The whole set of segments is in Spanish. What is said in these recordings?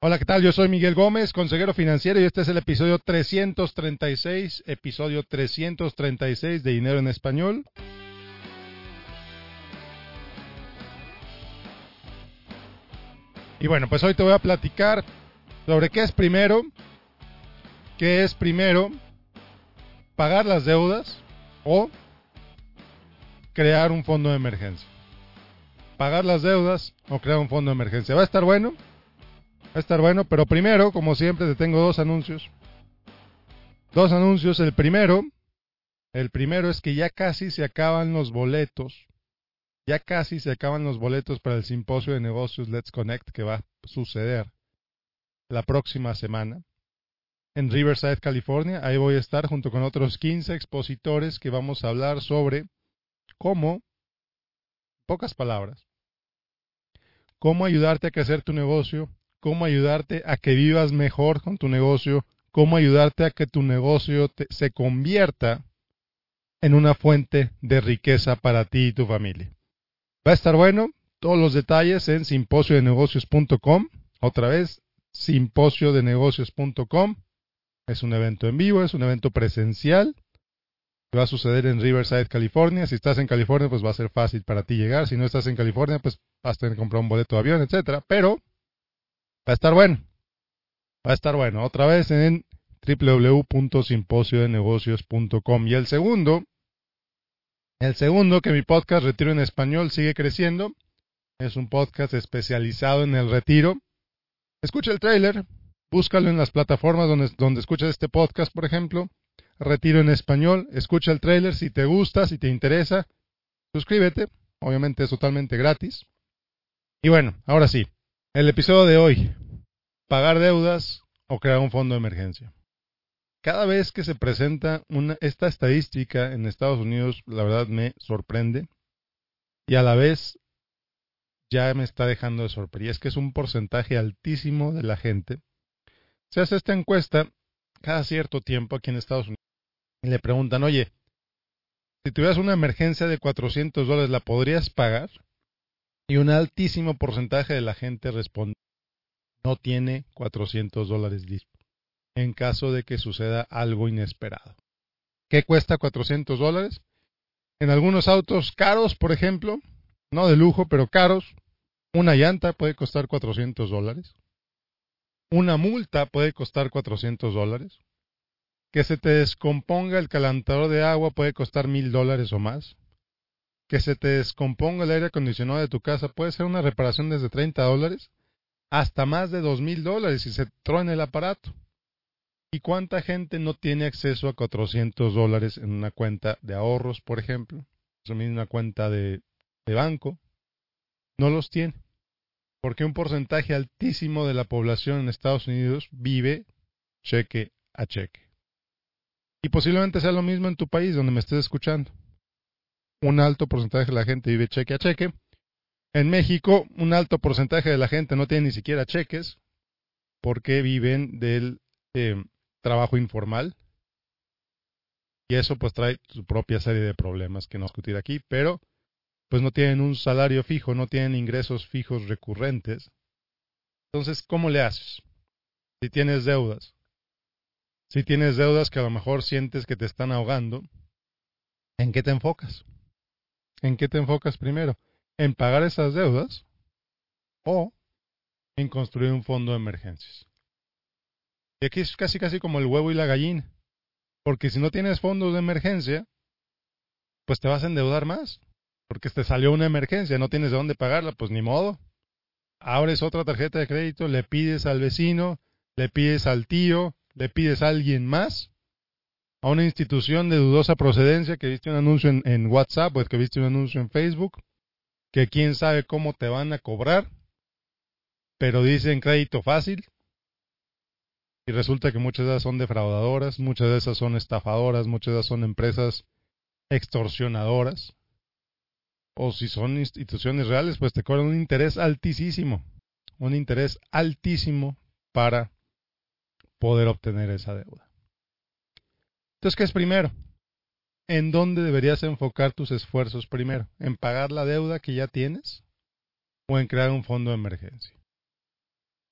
Hola, ¿qué tal? Yo soy Miguel Gómez, consejero financiero, y este es el episodio 336, episodio 336 de Dinero en Español. Y bueno, pues hoy te voy a platicar sobre qué es primero, qué es primero pagar las deudas o crear un fondo de emergencia. Pagar las deudas o crear un fondo de emergencia. ¿Va a estar bueno? Va a estar bueno, pero primero, como siempre, te tengo dos anuncios. Dos anuncios. El primero, el primero es que ya casi se acaban los boletos. Ya casi se acaban los boletos para el simposio de negocios Let's Connect que va a suceder la próxima semana en Riverside, California. Ahí voy a estar junto con otros 15 expositores que vamos a hablar sobre cómo, pocas palabras, cómo ayudarte a crecer tu negocio, cómo ayudarte a que vivas mejor con tu negocio, cómo ayudarte a que tu negocio se convierta en una fuente de riqueza para ti y tu familia. Va a estar bueno, todos los detalles en simposiodenegocios.com, otra vez, simposiodenegocios.com. Es un evento en vivo, es un evento presencial. Va a suceder en Riverside, California. Si estás en California, pues va a ser fácil para ti llegar. Si no estás en California, pues vas a tener que comprar un boleto de avión, etcétera. Pero va a estar bueno. Va a estar bueno. Otra vez en www.simposiodenegocios.com. Y el segundo, el segundo, que mi podcast Retiro en Español sigue creciendo. Es un podcast especializado en el retiro. Escucha el trailer, búscalo en las plataformas donde, donde escuchas este podcast, por ejemplo. Retiro en Español, escucha el trailer si te gusta, si te interesa. Suscríbete, obviamente es totalmente gratis. Y bueno, ahora sí, el episodio de hoy, pagar deudas o crear un fondo de emergencia. Cada vez que se presenta una, esta estadística en Estados Unidos, la verdad me sorprende y a la vez ya me está dejando de sorprender. Es que es un porcentaje altísimo de la gente. Se hace esta encuesta cada cierto tiempo aquí en Estados Unidos y le preguntan, oye, si tuvieras una emergencia de 400 dólares, ¿la podrías pagar? Y un altísimo porcentaje de la gente responde, no tiene 400 dólares listos en caso de que suceda algo inesperado. ¿Qué cuesta 400 dólares? En algunos autos caros, por ejemplo, no de lujo, pero caros, una llanta puede costar 400 dólares. Una multa puede costar 400 dólares. Que se te descomponga el calentador de agua puede costar mil dólares o más. Que se te descomponga el aire acondicionado de tu casa puede ser una reparación desde 30 dólares hasta más de dos mil dólares si se truena el aparato. ¿Y cuánta gente no tiene acceso a 400 dólares en una cuenta de ahorros, por ejemplo? Es una cuenta de, de banco. No los tiene. Porque un porcentaje altísimo de la población en Estados Unidos vive cheque a cheque. Y posiblemente sea lo mismo en tu país donde me estés escuchando. Un alto porcentaje de la gente vive cheque a cheque. En México, un alto porcentaje de la gente no tiene ni siquiera cheques porque viven del eh, trabajo informal. Y eso pues trae su propia serie de problemas que no discutir aquí, pero pues no tienen un salario fijo, no tienen ingresos fijos recurrentes. Entonces, ¿cómo le haces? Si tienes deudas, si tienes deudas que a lo mejor sientes que te están ahogando, ¿en qué te enfocas? ¿En qué te enfocas primero? ¿En pagar esas deudas o en construir un fondo de emergencias? Y aquí es casi casi como el huevo y la gallina. Porque si no tienes fondos de emergencia, pues te vas a endeudar más. Porque te salió una emergencia, no tienes de dónde pagarla, pues ni modo. Abres otra tarjeta de crédito, le pides al vecino, le pides al tío, le pides a alguien más, a una institución de dudosa procedencia que viste un anuncio en, WhatsApp o que viste un anuncio en Facebook, que quién sabe cómo te van a cobrar, pero dicen crédito fácil, y resulta que muchas de esas son defraudadoras, muchas de esas son estafadoras, muchas de esas son empresas extorsionadoras. O si son instituciones reales, pues te cobran un interés altísimo, un interés altísimo para poder obtener esa deuda. Entonces, ¿qué es primero? ¿En dónde deberías enfocar tus esfuerzos primero? ¿En pagar la deuda que ya tienes o en crear un fondo de emergencia?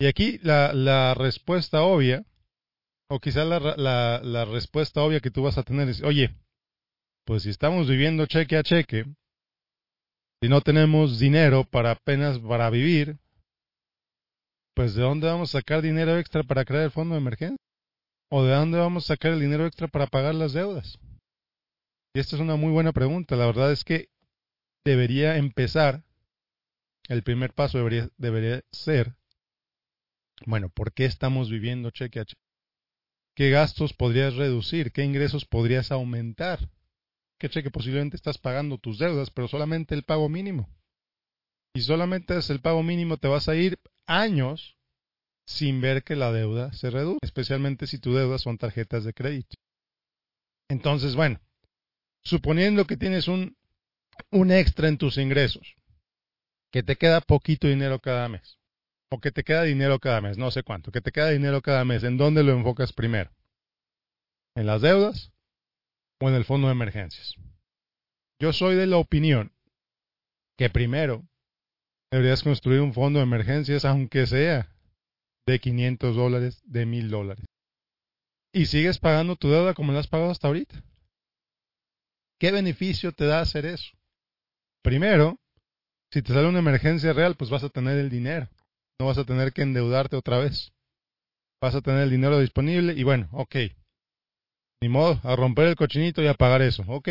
Y aquí la, respuesta obvia, o quizás la, la, la respuesta obvia que tú vas a tener es, oye, pues si estamos viviendo cheque a cheque, si no tenemos dinero para apenas para vivir, pues ¿de dónde vamos a sacar dinero extra para crear el fondo de emergencia? ¿O de dónde vamos a sacar el dinero extra para pagar las deudas? Y esta es una muy buena pregunta. La verdad es que debería empezar, el primer paso debería, ser, bueno, ¿por qué estamos viviendo cheque a? ¿Qué gastos podrías reducir? ¿Qué ingresos podrías aumentar? ¿Qué cheque posiblemente estás pagando tus deudas, pero solamente el pago mínimo? Y solamente es el pago mínimo te vas a ir años sin ver que la deuda se reduce, especialmente si tu deuda son tarjetas de crédito. Entonces, bueno, suponiendo que tienes un, un extra en tus ingresos, que te queda poquito dinero cada mes, o que te queda dinero cada mes, no sé cuánto, que te queda dinero cada mes, ¿en dónde lo enfocas primero? ¿En las deudas o en el fondo de emergencias? Yo soy de la opinión que primero deberías construir un fondo de emergencias, aunque sea de 500 dólares, de 1000 dólares. Y sigues pagando tu deuda como la has pagado hasta ahorita. ¿Qué beneficio te da hacer eso? Primero, si te sale una emergencia real, pues vas a tener el dinero. No vas a tener que endeudarte otra vez. Vas a tener el dinero disponible y bueno, ok. Ni modo, a romper el cochinito y a pagar eso, ok.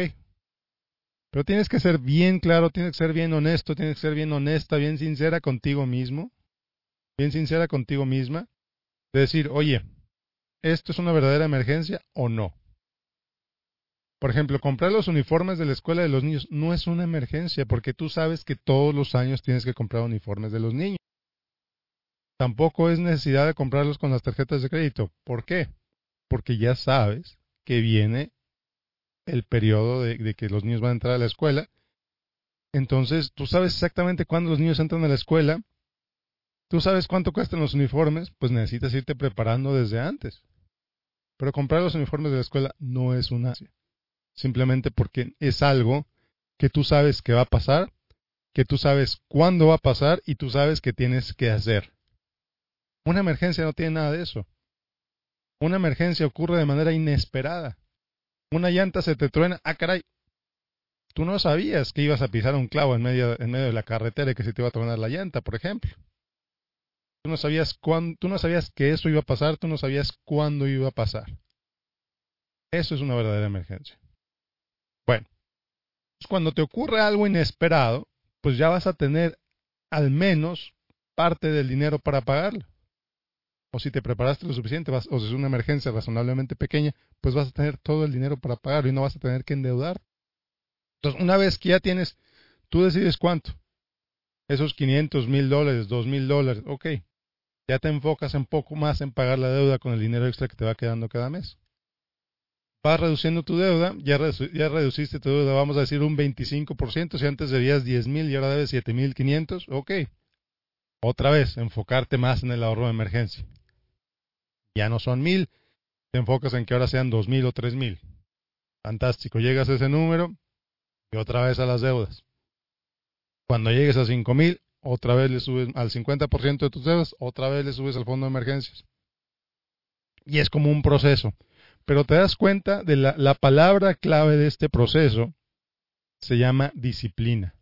Pero tienes que ser bien claro, tienes que ser bien honesto, tienes que ser bien honesta, bien sincera contigo mismo, bien sincera contigo misma, de decir, oye, ¿esto es una verdadera emergencia o no? Por ejemplo, comprar los uniformes de la escuela de los niños no es una emergencia porque tú sabes que todos los años tienes que comprar uniformes de los niños. Tampoco es necesidad de comprarlos con las tarjetas de crédito. ¿Por qué? Porque ya sabes que viene el periodo de, de, que los niños van a entrar a la escuela. Entonces, tú sabes exactamente cuándo los niños entran a la escuela. Tú sabes cuánto cuestan los uniformes, pues necesitas irte preparando desde antes. Pero comprar los uniformes de la escuela no es una simplemente porque es algo que tú sabes que va a pasar, que tú sabes cuándo va a pasar y tú sabes que tienes que hacer. Una emergencia no tiene nada de eso. Una emergencia ocurre de manera inesperada. Una llanta se te truena, ah caray, tú no sabías que ibas a pisar un clavo en medio, en medio de la carretera y que se te iba a tronar la llanta, por ejemplo. Tú no sabías cuándo, tú no sabías que eso iba a pasar, tú no sabías cuándo iba a pasar. Eso es una verdadera emergencia. Bueno, pues cuando te ocurre algo inesperado, pues ya vas a tener al menos parte del dinero para pagarlo. O si te preparaste lo suficiente, vas, o si es una emergencia razonablemente pequeña, pues vas a tener todo el dinero para pagarlo y no vas a tener que endeudar. Entonces, una vez que ya tienes, tú decides cuánto. Esos 500 mil dólares, 2 mil dólares, ok. Ya te enfocas un poco más en pagar la deuda con el dinero extra que te va quedando cada mes vas reduciendo tu deuda, ya, reduciste tu deuda, vamos a decir un 25%, si antes debías 10 mil y ahora debes 7 mil 500, ok. Otra vez, enfocarte más en el ahorro de emergencia. Ya no son mil, te enfocas en que ahora sean dos mil o tres mil. Fantástico, llegas a ese número y otra vez a las deudas. Cuando llegues a cinco mil, otra vez le subes al 50% de tus deudas, otra vez le subes al fondo de emergencias. Y es como un proceso. Pero te das cuenta de la, la palabra clave de este proceso se llama disciplina.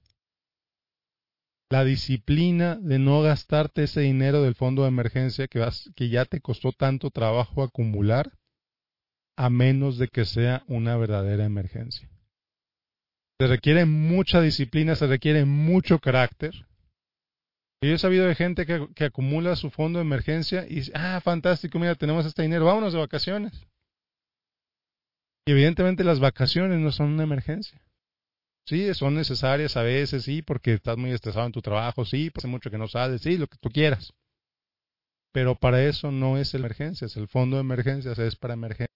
La disciplina de no gastarte ese dinero del fondo de emergencia que ya te costó tanto trabajo acumular, a menos de que sea una verdadera emergencia. Se requiere mucha disciplina, se requiere mucho carácter. Yo he sabido de gente que, que acumula su fondo de emergencia y dice, ah, fantástico, mira, tenemos este dinero, vámonos de vacaciones. Y evidentemente las vacaciones no son una emergencia. Sí, son necesarias a veces, sí, porque estás muy estresado en tu trabajo, sí, hace mucho que no sales, sí, lo que tú quieras. Pero para eso no es emergencias, el fondo de emergencias es para emergencias.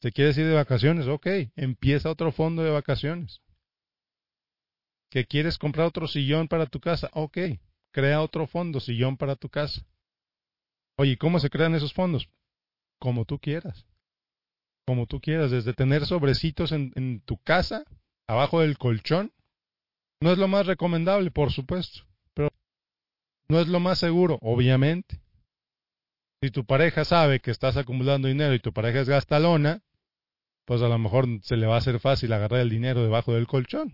¿Te quieres ir de vacaciones? Ok, empieza otro fondo de vacaciones. ¿Que quieres comprar otro sillón para tu casa? Ok, crea otro fondo, sillón para tu casa. Oye, ¿cómo se crean esos fondos? Como tú quieras como tú quieras, desde tener sobrecitos en, en, tu casa, abajo del colchón. No es lo más recomendable, por supuesto, pero no es lo más seguro, obviamente. Si tu pareja sabe que estás acumulando dinero y tu pareja es gastalona, pues a lo mejor se le va a hacer fácil agarrar el dinero debajo del colchón,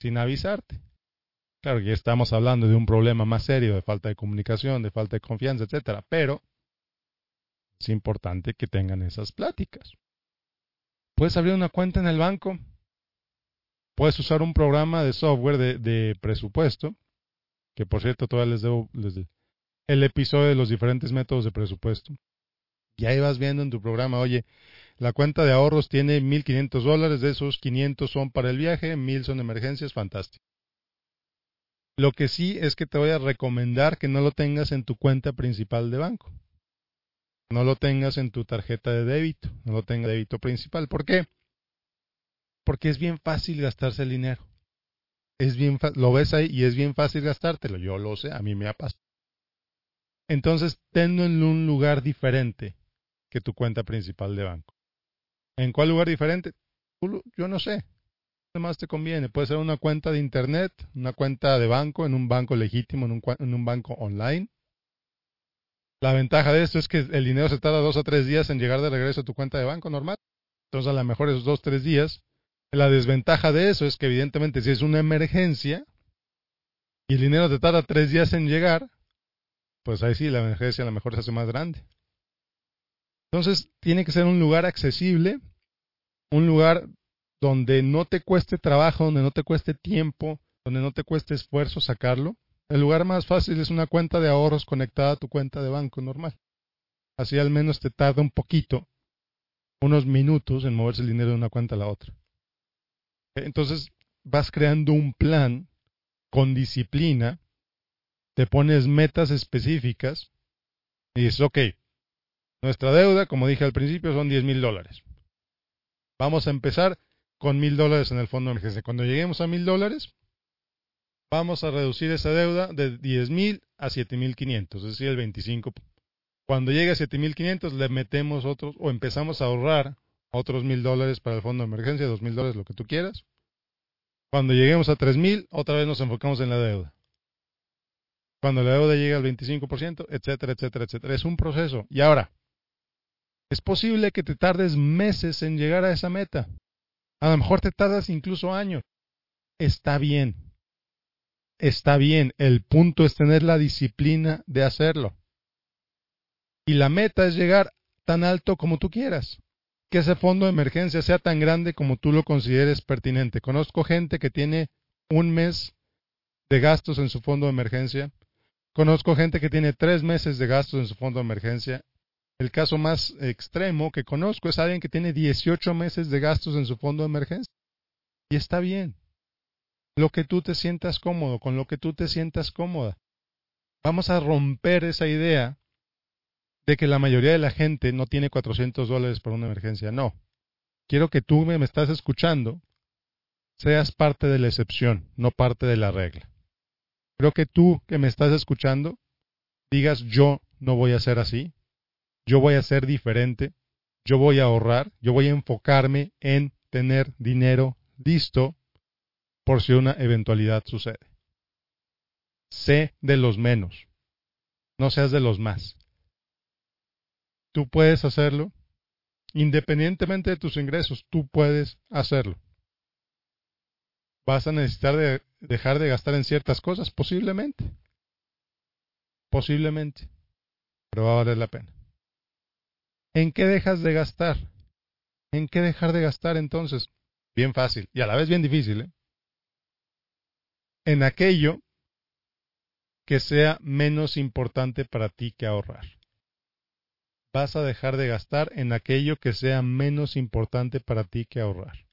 sin avisarte. Claro que estamos hablando de un problema más serio, de falta de comunicación, de falta de confianza, etcétera, pero es importante que tengan esas pláticas. Puedes abrir una cuenta en el banco, puedes usar un programa de software de, presupuesto, que por cierto todavía les debo, les el episodio de los diferentes métodos de presupuesto. Y ahí vas viendo en tu programa, oye, la cuenta de ahorros tiene 1.500 dólares, de esos 500 son para el viaje, 1.000 son emergencias, fantástico. Lo que sí es que te voy a recomendar que no lo tengas en tu cuenta principal de banco. No lo tengas en tu tarjeta de débito, no lo tengas de débito principal. ¿Por qué? Porque es bien fácil gastarse el dinero. Es bien lo ves ahí y es bien fácil gastártelo. Yo lo sé, a mí me ha pasado. Entonces, tenlo en un lugar diferente que tu cuenta principal de banco. ¿En cuál lugar diferente? Yo no sé. ¿Qué más te conviene? Puede ser una cuenta de internet, una cuenta de banco, en un banco legítimo, en un, en un banco online. La ventaja de esto es que el dinero se tarda dos o tres días en llegar de regreso a tu cuenta de banco normal. Entonces, a lo mejor esos dos tres días. La desventaja de eso es que, evidentemente, si es una emergencia y el dinero te tarda tres días en llegar, pues ahí sí la emergencia a lo mejor se hace más grande. Entonces, tiene que ser un lugar accesible, un lugar donde no te cueste trabajo, donde no te cueste tiempo, donde no te cueste esfuerzo sacarlo. El lugar más fácil es una cuenta de ahorros conectada a tu cuenta de banco normal. Así al menos te tarda un poquito, unos minutos en moverse el dinero de una cuenta a la otra. Entonces vas creando un plan con disciplina, te pones metas específicas y dices, ok, nuestra deuda, como dije al principio, son 10 mil dólares. Vamos a empezar con mil dólares en el fondo de emergencia. Cuando lleguemos a mil dólares, vamos a reducir esa deuda de 10 mil a 7 mil 500, es decir, el 25. Cuando llegue a 7 mil 500, le metemos otros o empezamos a ahorrar otros mil dólares para el fondo de emergencia, dos mil dólares, lo que tú quieras. Cuando lleguemos a 3 mil, otra vez nos enfocamos en la deuda. Cuando la deuda llegue al 25%, etcétera, etcétera, etcétera. Es un proceso. Y ahora, es posible que te tardes meses en llegar a esa meta. A lo mejor te tardas incluso años. Está bien. Está bien. El punto es tener la disciplina de hacerlo. Y la meta es llegar tan alto como tú quieras. Que ese fondo de emergencia sea tan grande como tú lo consideres pertinente. Conozco gente que tiene un mes de gastos en su fondo de emergencia. Conozco gente que tiene tres meses de gastos en su fondo de emergencia el caso más extremo que conozco es alguien que tiene 18 meses de gastos en su fondo de emergencia. Y está bien. Lo que tú te sientas cómodo, con lo que tú te sientas cómoda. Vamos a romper esa idea de que la mayoría de la gente no tiene 400 dólares para una emergencia. No. Quiero que tú me, me estás escuchando, seas parte de la excepción, no parte de la regla. Creo que tú que me estás escuchando, digas yo no voy a ser así, yo voy a ser diferente, yo voy a ahorrar, yo voy a enfocarme en tener dinero listo por si una eventualidad sucede. Sé de los menos, no seas de los más. Tú puedes hacerlo, independientemente de tus ingresos, tú puedes hacerlo. ¿Vas a necesitar de dejar de gastar en ciertas cosas? Posiblemente. Posiblemente. Pero va a valer la pena. ¿En qué dejas de gastar? ¿En qué dejar de gastar entonces? Bien fácil y a la vez bien difícil. ¿eh? En aquello que sea menos importante para ti que ahorrar. Vas a dejar de gastar en aquello que sea menos importante para ti que ahorrar.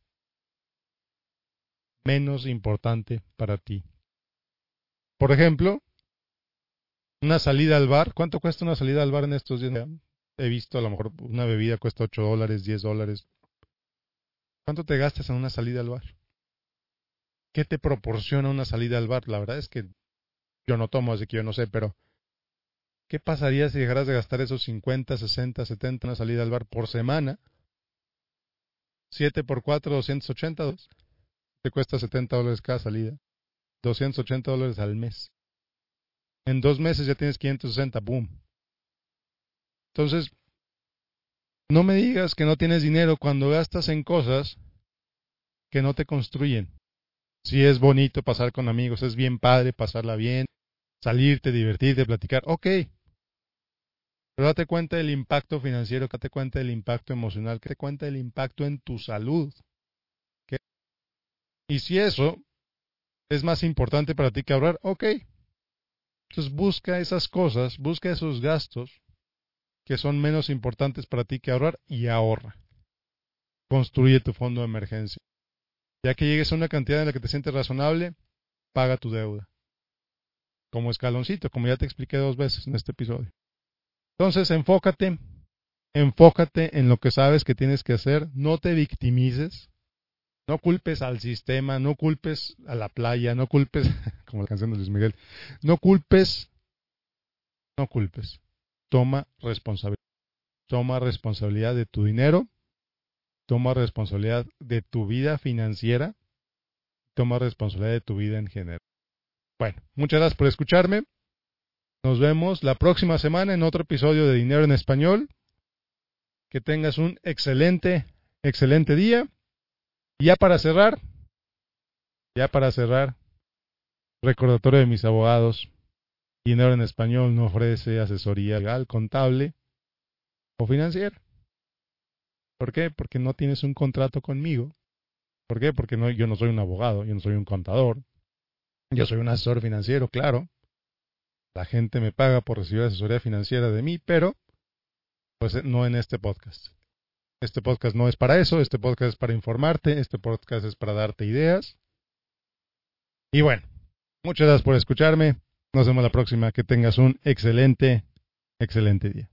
Menos importante para ti. Por ejemplo, una salida al bar. ¿Cuánto cuesta una salida al bar en estos días? He visto a lo mejor una bebida cuesta 8 dólares, 10 dólares. ¿Cuánto te gastas en una salida al bar? ¿Qué te proporciona una salida al bar? La verdad es que yo no tomo, así que yo no sé, pero ¿qué pasaría si dejaras de gastar esos 50, 60, 70 en una salida al bar por semana? 7 por 4, 280 dólares. Te cuesta 70 dólares cada salida. 280 dólares al mes. En dos meses ya tienes 560, boom. Entonces, no me digas que no tienes dinero cuando gastas en cosas que no te construyen. Si es bonito pasar con amigos, es bien padre pasarla bien, salirte, divertirte, platicar, ok. Pero date cuenta del impacto financiero, date cuenta del impacto emocional, date cuenta del impacto en tu salud. Y si eso es más importante para ti que ahorrar, ok. Entonces busca esas cosas, busca esos gastos que son menos importantes para ti que ahorrar y ahorra. Construye tu fondo de emergencia. Ya que llegues a una cantidad en la que te sientes razonable, paga tu deuda. Como escaloncito, como ya te expliqué dos veces en este episodio. Entonces, enfócate, enfócate en lo que sabes que tienes que hacer, no te victimices, no culpes al sistema, no culpes a la playa, no culpes, como la canción de Luis Miguel, no culpes, no culpes, toma responsabilidad, toma responsabilidad de tu dinero toma responsabilidad de tu vida financiera, toma responsabilidad de tu vida en general. Bueno, muchas gracias por escucharme. Nos vemos la próxima semana en otro episodio de Dinero en Español. Que tengas un excelente, excelente día. Y ya para cerrar, ya para cerrar, recordatorio de mis abogados. Dinero en Español no ofrece asesoría legal, contable o financiera. ¿Por qué? Porque no tienes un contrato conmigo. ¿Por qué? Porque yo no soy un abogado, yo no soy un contador. Yo soy un asesor financiero, claro. La gente me paga por recibir asesoría financiera de mí, pero pues no en este podcast. Este podcast no es para eso, este podcast es para informarte, este podcast es para darte ideas. Y bueno, muchas gracias por escucharme. Nos vemos la próxima. Que tengas un excelente, excelente día.